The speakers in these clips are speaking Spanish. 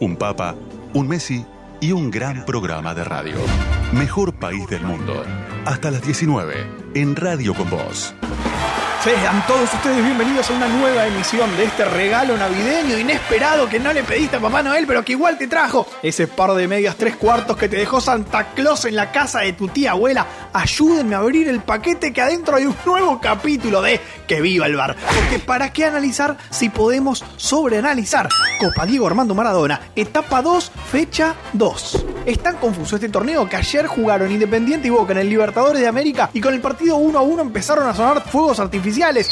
un papa, un Messi y un gran programa de radio. Mejor país del mundo. Hasta las 19 en Radio con Voz. Sean todos ustedes bienvenidos a una nueva emisión de este regalo navideño inesperado que no le pediste a Papá Noel, pero que igual te trajo. Ese par de medias tres cuartos que te dejó Santa Claus en la casa de tu tía abuela. Ayúdenme a abrir el paquete que adentro hay un nuevo capítulo de Que viva el bar. Porque ¿para qué analizar si podemos sobreanalizar? Copa Diego Armando Maradona, etapa 2, fecha 2. Es tan confuso este torneo que ayer jugaron Independiente y Boca en el Libertadores de América y con el partido 1 a 1 empezaron a sonar fuegos artificiales.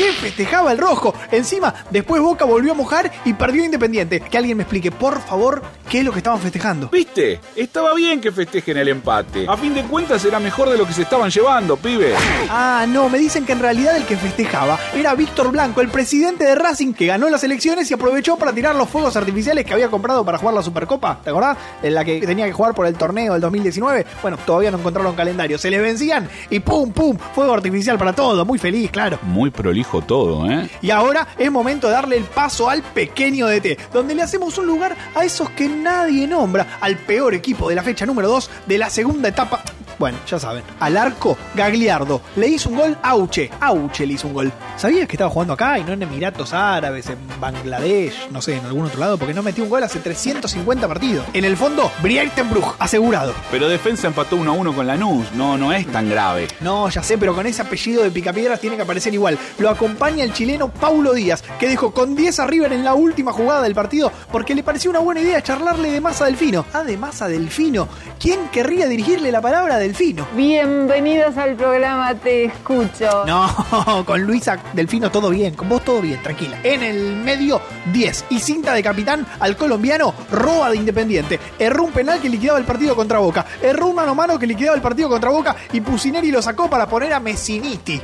¿Qué festejaba el rojo? Encima, después Boca volvió a mojar y perdió Independiente. Que alguien me explique, por favor, qué es lo que estaban festejando. ¿Viste? Estaba bien que festejen el empate. A fin de cuentas era mejor de lo que se estaban llevando, pibe. Ah, no, me dicen que en realidad el que festejaba era Víctor Blanco, el presidente de Racing, que ganó las elecciones y aprovechó para tirar los fuegos artificiales que había comprado para jugar la Supercopa. ¿Te acordás? En la que tenía que jugar por el torneo del 2019. Bueno, todavía no encontraron calendario. Se les vencían y pum, pum, fuego artificial para todo. Muy feliz, claro. Muy prolijo todo, ¿eh? Y ahora es momento de darle el paso al pequeño DT, donde le hacemos un lugar a esos que nadie nombra, al peor equipo de la fecha número 2 de la segunda etapa. Bueno, ya saben. Al arco, Gagliardo. Le hizo un gol Auche. Auche le hizo un gol. ¿Sabías que estaba jugando acá y no en Emiratos Árabes, en Bangladesh, no sé, en algún otro lado? Porque no metió un gol hace 350 partidos. En el fondo, Brieitenbruch, asegurado. Pero defensa empató 1 a 1 con Lanús. No, no es tan grave. No, ya sé, pero con ese apellido de Picapiedras tiene que aparecer igual. Lo acompaña el chileno Paulo Díaz, que dejó con 10 a River en la última jugada del partido porque le pareció una buena idea charlarle de Massa Delfino. Ah, de Massa Delfino. ¿Quién querría dirigirle la palabra a Delfino? Bienvenidos al programa Te Escucho. No, con Luisa Delfino todo bien, con vos todo bien, tranquila. En el medio 10 y cinta de capitán al colombiano roba de Independiente. Erró un penal que liquidaba el partido contra Boca. Erró un mano a mano que liquidaba el partido contra Boca y Pusineri lo sacó para poner a Messiniti.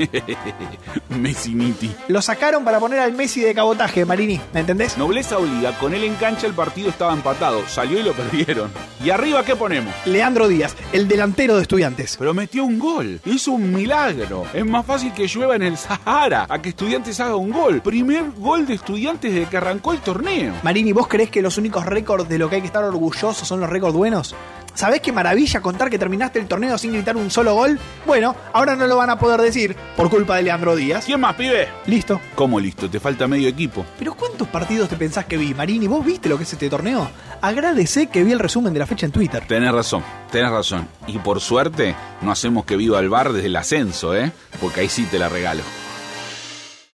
Messiniti. Lo sacaron para poner al Messi de cabotaje, Marini, ¿me entendés? Nobleza obliga, con él en cancha el partido estaba empatado, salió y lo perdieron. ¿Y arriba qué ponemos? Leandro Díaz, el delantero de estudiantes. Pero metió un gol, hizo un milagro. Es más fácil que llueva en el Sahara a que estudiantes haga un gol. Primer gol de estudiantes desde que arrancó el torneo. Marini, ¿vos creés que los únicos récords de lo que hay que estar orgullosos son los récords buenos? ¿Sabés qué maravilla contar que terminaste el torneo sin gritar un solo gol? Bueno, ahora no lo van a poder decir por culpa de Leandro Díaz. ¿Quién más, pibe? Listo. ¿Cómo listo? Te falta medio equipo. Pero ¿cuántos partidos te pensás que vi, Marini? ¿Vos viste lo que es este torneo? Agradecé que vi el resumen de la fecha en Twitter. Tenés razón, tenés razón. Y por suerte, no hacemos que viva el bar desde el ascenso, ¿eh? Porque ahí sí te la regalo.